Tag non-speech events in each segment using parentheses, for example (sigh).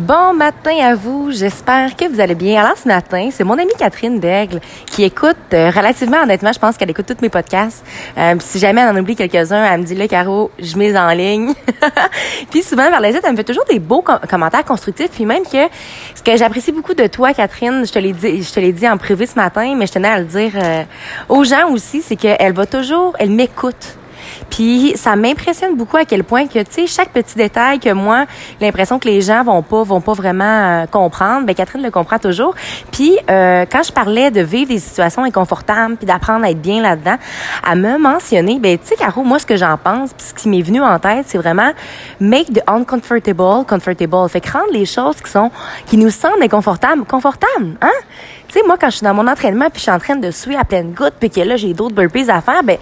Bon matin à vous, j'espère que vous allez bien. Alors ce matin, c'est mon amie Catherine Daigle qui écoute euh, relativement honnêtement, je pense qu'elle écoute tous mes podcasts. Euh, si jamais elle en oublie quelques-uns, elle me dit là Caro, je mets en ligne. (laughs) puis souvent vers les elle me fait toujours des beaux commentaires constructifs puis même que ce que j'apprécie beaucoup de toi Catherine, je te l'ai dit je te l'ai dit en privé ce matin, mais je tenais à le dire euh, aux gens aussi, c'est qu'elle va toujours, elle m'écoute puis ça m'impressionne beaucoup à quel point que tu sais chaque petit détail que moi l'impression que les gens vont pas vont pas vraiment euh, comprendre, ben Catherine le comprend toujours. Puis euh, quand je parlais de vivre des situations inconfortables puis d'apprendre à être bien là-dedans, à me mentionner ben tu sais Caro, moi ce que j'en pense, puis ce qui m'est venu en tête, c'est vraiment make the uncomfortable comfortable. Fait que rendre les choses qui sont qui nous semblent inconfortables confortables, hein? Tu sais, moi, quand je suis dans mon entraînement puis je suis en train de suer à pleine goutte puis que là, j'ai d'autres burpees à faire, ben,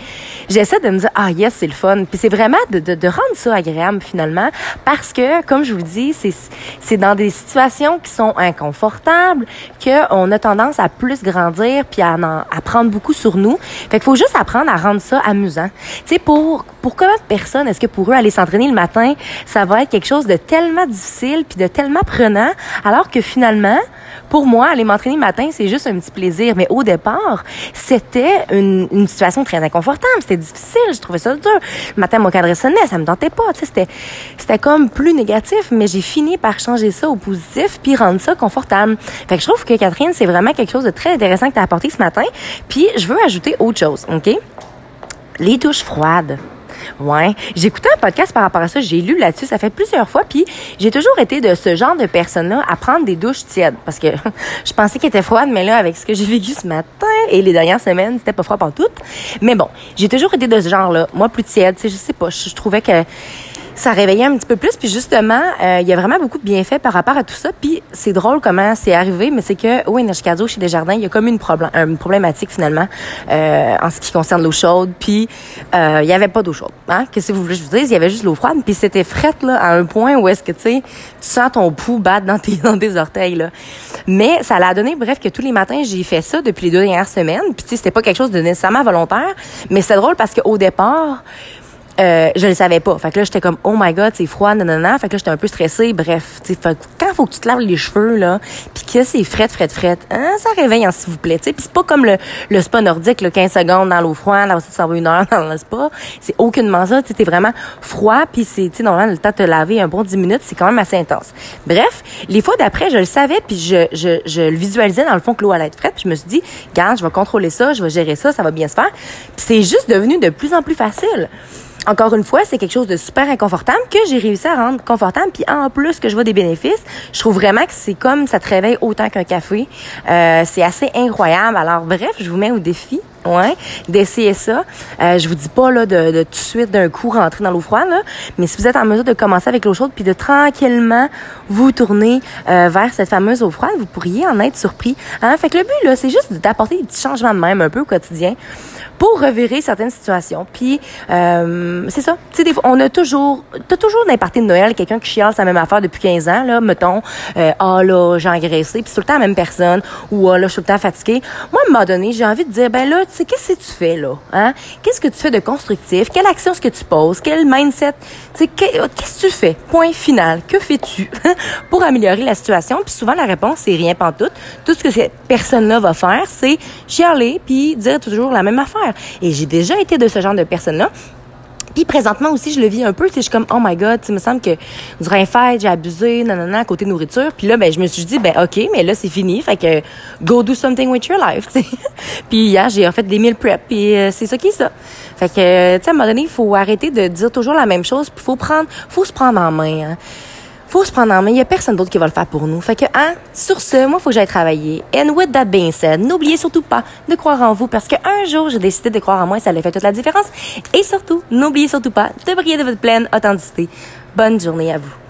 j'essaie de me dire, ah, yes, c'est le fun. Puis c'est vraiment de, rendre ça agréable, finalement, parce que, comme je vous le dis, c'est, dans des situations qui sont inconfortables qu'on a tendance à plus grandir puis à, à prendre beaucoup sur nous. Fait qu'il faut juste apprendre à rendre ça amusant. Tu sais, pour, pour combien de personnes est-ce que pour eux, aller s'entraîner le matin, ça va être quelque chose de tellement difficile puis de tellement prenant, alors que finalement, pour moi, aller m'entraîner le matin, c'est juste un petit plaisir. Mais au départ, c'était une, une situation très inconfortable. C'était difficile. Je trouvais ça dur. Le matin, mon cadre sonnait. Ça me tentait pas. C'était, c'était comme plus négatif. Mais j'ai fini par changer ça au positif puis rendre ça confortable. Fait que je trouve que Catherine, c'est vraiment quelque chose de très intéressant que tu as apporté ce matin. Puis je veux ajouter autre chose. OK? Les douches froides. Ouais, écouté un podcast par rapport à ça, j'ai lu là-dessus, ça fait plusieurs fois, puis j'ai toujours été de ce genre de personne-là à prendre des douches tièdes, parce que (laughs) je pensais qu'elle était froide, mais là, avec ce que j'ai vécu ce matin et les dernières semaines, c'était pas froid par tout. Mais bon, j'ai toujours été de ce genre-là, moi plus tiède, je sais pas, je trouvais que ça réveillait un petit peu plus. Puis justement, euh, il y a vraiment beaucoup de bienfaits par rapport à tout ça. Puis c'est drôle comment c'est arrivé, mais c'est que au Énergie chez Desjardins, il y a comme une, une problématique finalement euh, en ce qui concerne l'eau chaude. Puis euh, il y avait pas d'eau chaude. Hein? Qu'est-ce que vous voulez je vous dise? Il y avait juste l'eau froide. Puis c'était frette là, à un point où est-ce que tu tu sens ton pouls battre dans tes, (laughs) dans tes orteils. Là. Mais ça l'a donné, bref, que tous les matins, j'ai fait ça depuis les deux dernières semaines. Puis tu sais, c'était pas quelque chose de nécessairement volontaire. Mais c'est drôle parce qu'au départ, euh, je le savais pas. Fait que là, j'étais comme, oh my god, c'est froid, nanana. Fait que là, j'étais un peu stressée. Bref, tu sais, quand faut que tu te laves les cheveux, là, puis que c'est fret, fret, fret, hein, ça réveille, hein, s'il vous plaît. Puis c'est pas comme le, le spa nordique, le 15 secondes dans l'eau froide, là, ça va une heure (laughs) dans le spa. C'est aucunement ça. Tu vraiment froid, puis c'est, tu sais, normalement, le temps de te laver un bon 10 minutes, c'est quand même assez intense. Bref, les fois d'après, je le savais, puis je, je, je le visualisais dans le fond que l'eau allait être frette. Puis je me suis dit, garde, je vais contrôler ça, je vais gérer ça, ça va bien se faire. Puis c'est juste devenu de plus en plus facile encore une fois, c'est quelque chose de super inconfortable que j'ai réussi à rendre confortable. Puis en plus que je vois des bénéfices, je trouve vraiment que c'est comme ça te réveille autant qu'un café. Euh, c'est assez incroyable. Alors bref, je vous mets au défi. Ouais, d'essayer ça. Euh, je vous dis pas là de, de tout de suite d'un coup rentrer dans l'eau froide, là, mais si vous êtes en mesure de commencer avec l'eau chaude puis de tranquillement vous tourner euh, vers cette fameuse eau froide, vous pourriez en être surpris. Hein? Fait que le but là, c'est juste d'apporter des petits changements de même un peu au quotidien pour revirer certaines situations. Puis euh, c'est ça. Tu sais, on a toujours, t'as toujours d'un de Noël quelqu'un qui chiale sa même affaire depuis 15 ans là, mettons, euh, ah là j'ai engraissé, puis tout le temps la même personne, ou ah là je suis tout le temps fatiguée. Moi à un moment donné, j'ai envie de dire ben là, tu sais qu'est-ce que tu fais là, hein? Qu'est-ce que tu fais de constructif? Quelle action est-ce que tu poses? Quel mindset? Tu sais qu'est-ce que tu fais? Point final. Que fais-tu? (laughs) Pour améliorer la situation Puis souvent la réponse c'est rien pantoute. Tout ce que cette personne-là va faire, c'est chialer puis dire toujours la même affaire. Et j'ai déjà été de ce genre de personne-là. Puis présentement aussi, je le vis un peu. Je suis comme, oh my God, il me semble que durant une fête, j'ai abusé, nanana, à côté nourriture. Puis là, ben, je me suis dit, ben OK, mais là, c'est fini. Fait que go do something with your life, (laughs) puis hier, j'ai en fait des meal prep, puis euh, c'est ça qui est ça. Fait que, tu sais, à un moment donné, il faut arrêter de dire toujours la même chose, puis faut prendre, faut se prendre en main. Hein faut se prendre en main. Il y a personne d'autre qui va le faire pour nous. Fait que, hein, sur ce, moi, faut que j'aille travailler. And with that being said, n'oubliez surtout pas de croire en vous parce qu'un jour, j'ai décidé de croire en moi et ça a fait toute la différence. Et surtout, n'oubliez surtout pas de briller de votre pleine authenticité. Bonne journée à vous.